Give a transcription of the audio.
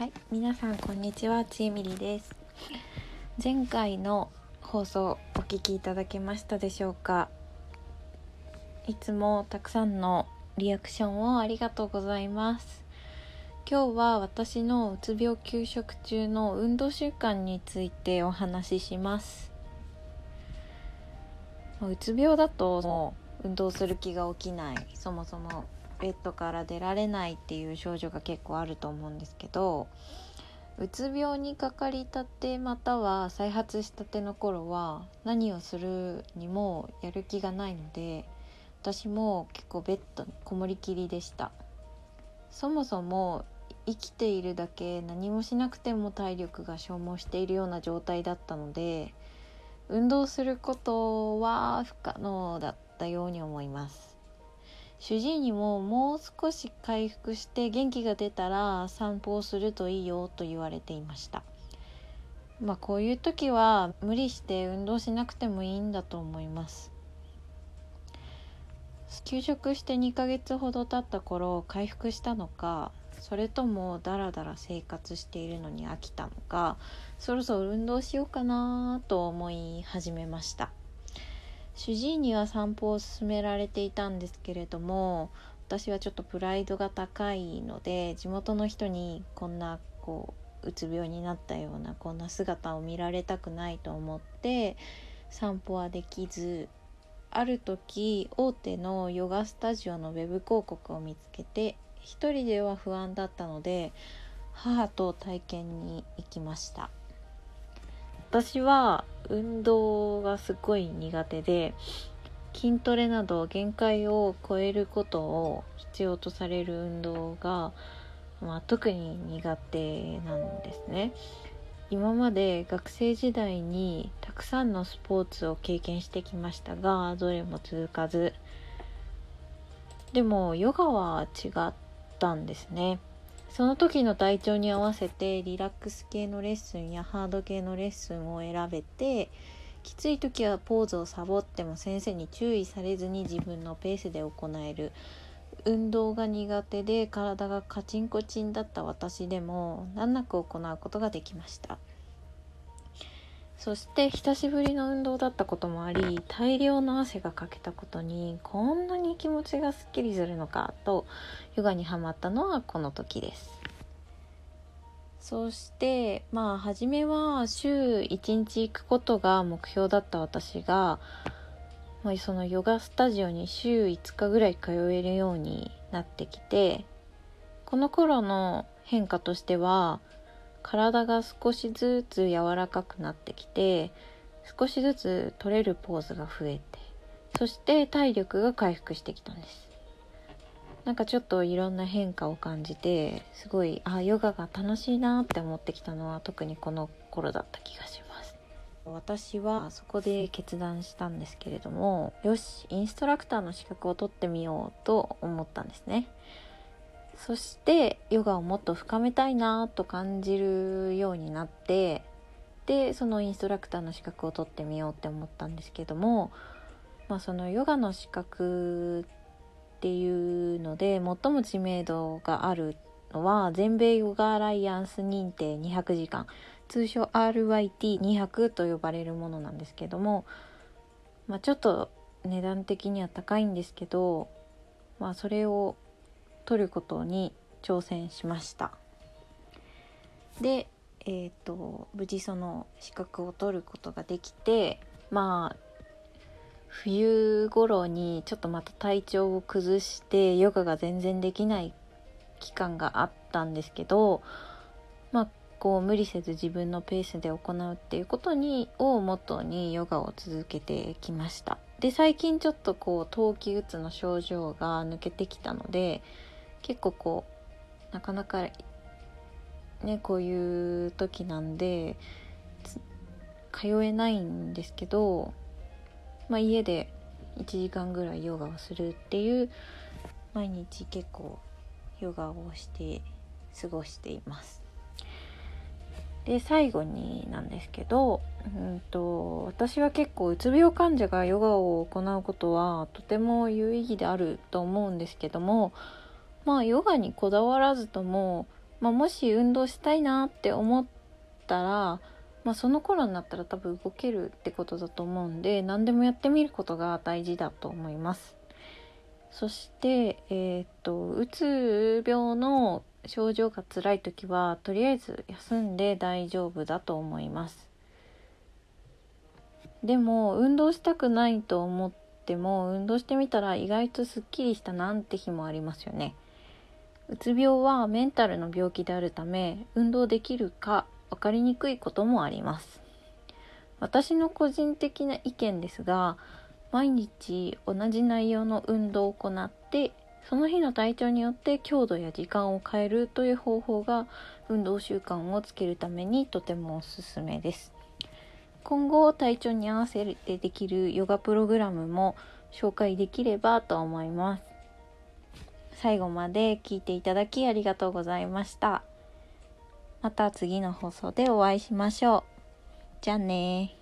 はい、皆さんこんにちは、ちえみりです。前回の放送お聞きいただけましたでしょうか？いつもたくさんのリアクションをありがとうございます。今日は私のうつ病休職中の運動習慣についてお話しします。うつ病だともう運動する気が起きない、そもそもベッドから出られないっていう症状が結構あると思うんですけどうつ病にかかりたてまたは再発したての頃は何をするにもやる気がないので私も結構ベッドにこもりきりでした。そもそも生きているだけ何もしなくても体力が消耗しているような状態だったので運動することは不可能だったように思います。主治医にももう少し回復して元気が出たら散歩をするといいよと言われていました。まあこういう時は無理して運動しなくてもいいんだと思います。休職して2ヶ月ほど経った頃回復したのかそれともダラダラ生活しているのに飽きたのかそろそろ運動しようかなと思い始めました。主治医には散歩を勧められていたんですけれども私はちょっとプライドが高いので地元の人にこんなこううつ病になったようなこんな姿を見られたくないと思って散歩はできずある時大手のヨガスタジオのウェブ広告を見つけて一人では不安だったので母と体験に行きました。私は運動がすごい苦手で筋トレなど限界を超えることを必要とされる運動が、まあ、特に苦手なんですね。今まで学生時代にたくさんのスポーツを経験してきましたがどれも続かず。でもヨガは違ったんですね。その時の体調に合わせてリラックス系のレッスンやハード系のレッスンを選べてきつい時はポーズをサボっても先生に注意されずに自分のペースで行える。運動が苦手で体がカチンコチンだった私でも難なく行うことができました。そして久しぶりの運動だったこともあり大量の汗がかけたことにこんなに気持ちがすっきりするのかとヨガにはまったのはこの時です。そしてまあ初めは週1日行くことが目標だった私が、まあ、そのヨガスタジオに週5日ぐらい通えるようになってきてこの頃の変化としては体が少しずつ柔らかくなってきて少しずつ取れるポーズが増えてそして体力が回復してきたんです。なんかちょっといろんな変化を感じてすごいあヨガが楽しいなって思ってきたのは特にこの頃だった気がします。私はそこで決断したんですけれどもよしインストラクターの資格を取ってみようと思ったんですね。そしてヨガをもっと深めたいなと感じるようになってでそのインストラクターの資格を取ってみようって思ったんですけども、まあ、そのヨガの資格っていうので最も知名度があるのは全米ヨガアライアンス認定200時間通称 RYT200 と呼ばれるものなんですけども、まあ、ちょっと値段的には高いんですけど、まあ、それを取ることに挑戦しました。でえっ、ー、と無事その資格を取ることができてまあ冬頃にちょっとまた体調を崩してヨガが全然できない期間があったんですけどまあこう無理せず自分のペースで行うっていうことにをモットーにヨガを続けてきました。で最近ちょっとこう冬季うつの症状が抜けてきたので結構こうなかなかねこういう時なんで通えないんですけど、まあ、家で1時間ぐらいヨガをするっていう毎日結構ヨガをして過ごしています。で最後になんですけど、うんと、私は結構うつ病患者がヨガを行うことはとても有意義であると思うんですけどもまあヨガにこだわらずともまあ、もし運動したいなって思ったら、まあ、その頃になったら多分動けるってことだと思うんで何でもやってみることが大事だと思います。そしてえー、っとうつ病の症状が辛い時はとりあえず休んで大丈夫だと思いますでも運動したくないと思っても運動してみたら意外とすっきりしたなんて日もありますよねうつ病はメンタルの病気であるため運動できるか分かりにくいこともあります。私の個人的な意見ですが毎日同じ内容の運動を行ってその日の体調によって強度や時間を変えるという方法が運動習慣をつけるためにとてもおすすめです。今後体調に合わせてできるヨガプログラムも紹介できればと思います。最後まで聞いていただきありがとうございました。また次の放送でお会いしましょう。じゃあね